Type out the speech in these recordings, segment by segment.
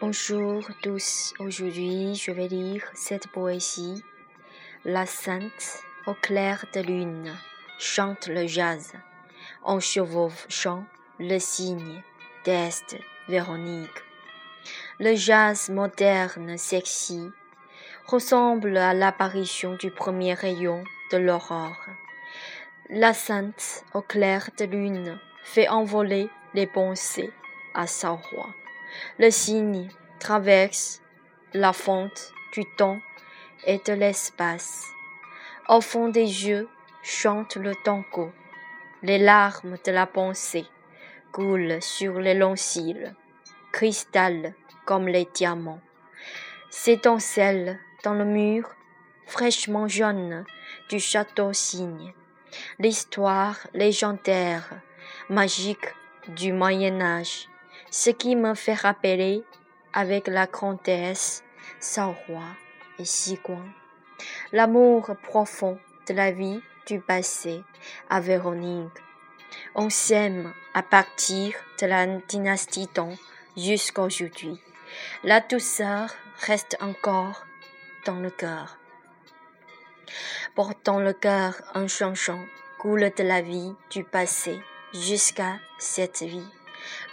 Bonjour tous, aujourd'hui je vais lire cette poésie. La sainte au clair de lune chante le jazz en chevauchant le cygne d'Est Véronique. Le jazz moderne sexy ressemble à l'apparition du premier rayon de l'aurore. La sainte au clair de lune fait envoler les pensées à sa roi. Le cygne traverse la fente du temps et de l'espace. Au fond des yeux chante le tango. Les larmes de la pensée coulent sur les longs cils, cristal comme les diamants. S'étincelle dans le mur fraîchement jaune du château cygne. L'histoire légendaire, magique du Moyen Âge ce qui me fait rappeler avec la comtesse, son roi et Sigouin, l'amour profond de la vie du passé à Véronique. On s'aime à partir de la dynastie Tang jusqu'à aujourd'hui. La douceur reste encore dans le cœur. Portant le cœur en changeant coule de la vie du passé jusqu'à cette vie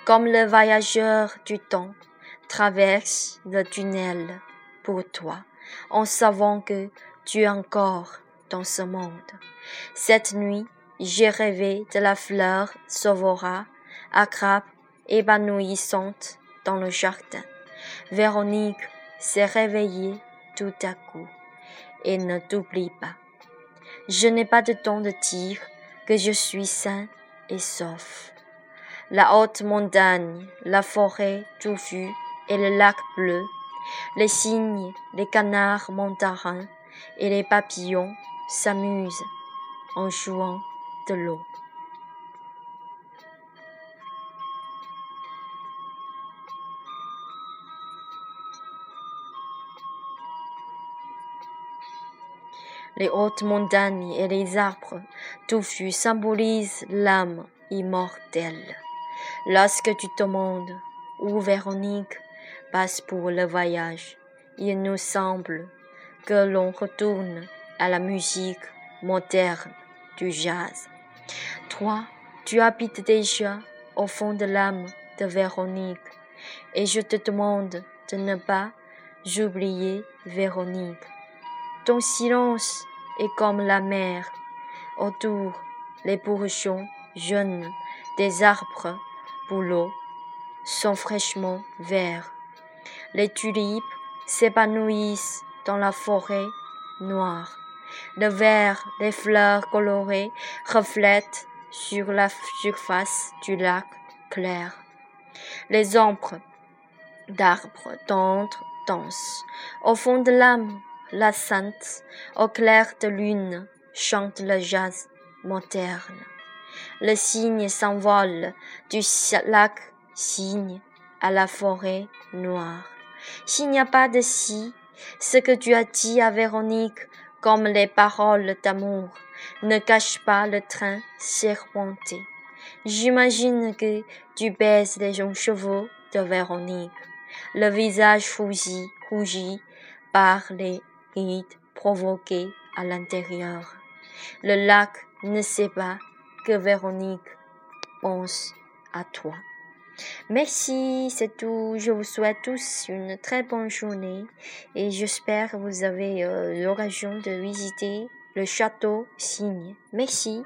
comme le voyageur du temps traverse le tunnel pour toi, en savant que tu es encore dans ce monde. Cette nuit, j'ai rêvé de la fleur sauvera, crabe épanouissante dans le jardin. Véronique s'est réveillée tout à coup et ne t'oublie pas. Je n'ai pas de temps de dire que je suis sain et sauf la haute montagne, la forêt touffue et le lac bleu, les cygnes, les canards montarins et les papillons s'amusent en jouant de l'eau. Les hautes montagnes et les arbres touffus symbolisent l'âme immortelle. Lorsque tu te demandes où Véronique passe pour le voyage, il nous semble que l'on retourne à la musique moderne du jazz. Toi, tu habites déjà au fond de l'âme de Véronique, et je te demande de ne pas oublier Véronique. Ton silence est comme la mer. Autour, les bourgeons jeunes des arbres bouleaux sont fraîchement verts. Les tulipes s'épanouissent dans la forêt noire. Le vert des fleurs colorées reflète sur la surface du lac clair. Les ombres d'arbres tendres dansent. Au fond de l'âme, la sainte, au clair de lune, chante le jazz moderne. Le cygne s'envole du lac cygne à la forêt noire. S'il n'y a pas de si, ce que tu as dit à Véronique, comme les paroles d'amour, ne cache pas le train serpenté. J'imagine que tu baises les jeunes chevaux de Véronique, le visage rougi, rougi par les rides provoquées à l'intérieur. Le lac ne sait pas que Véronique pense à toi. Merci, c'est tout. Je vous souhaite tous une très bonne journée et j'espère que vous avez euh, l'occasion de visiter le château Cygne. Merci.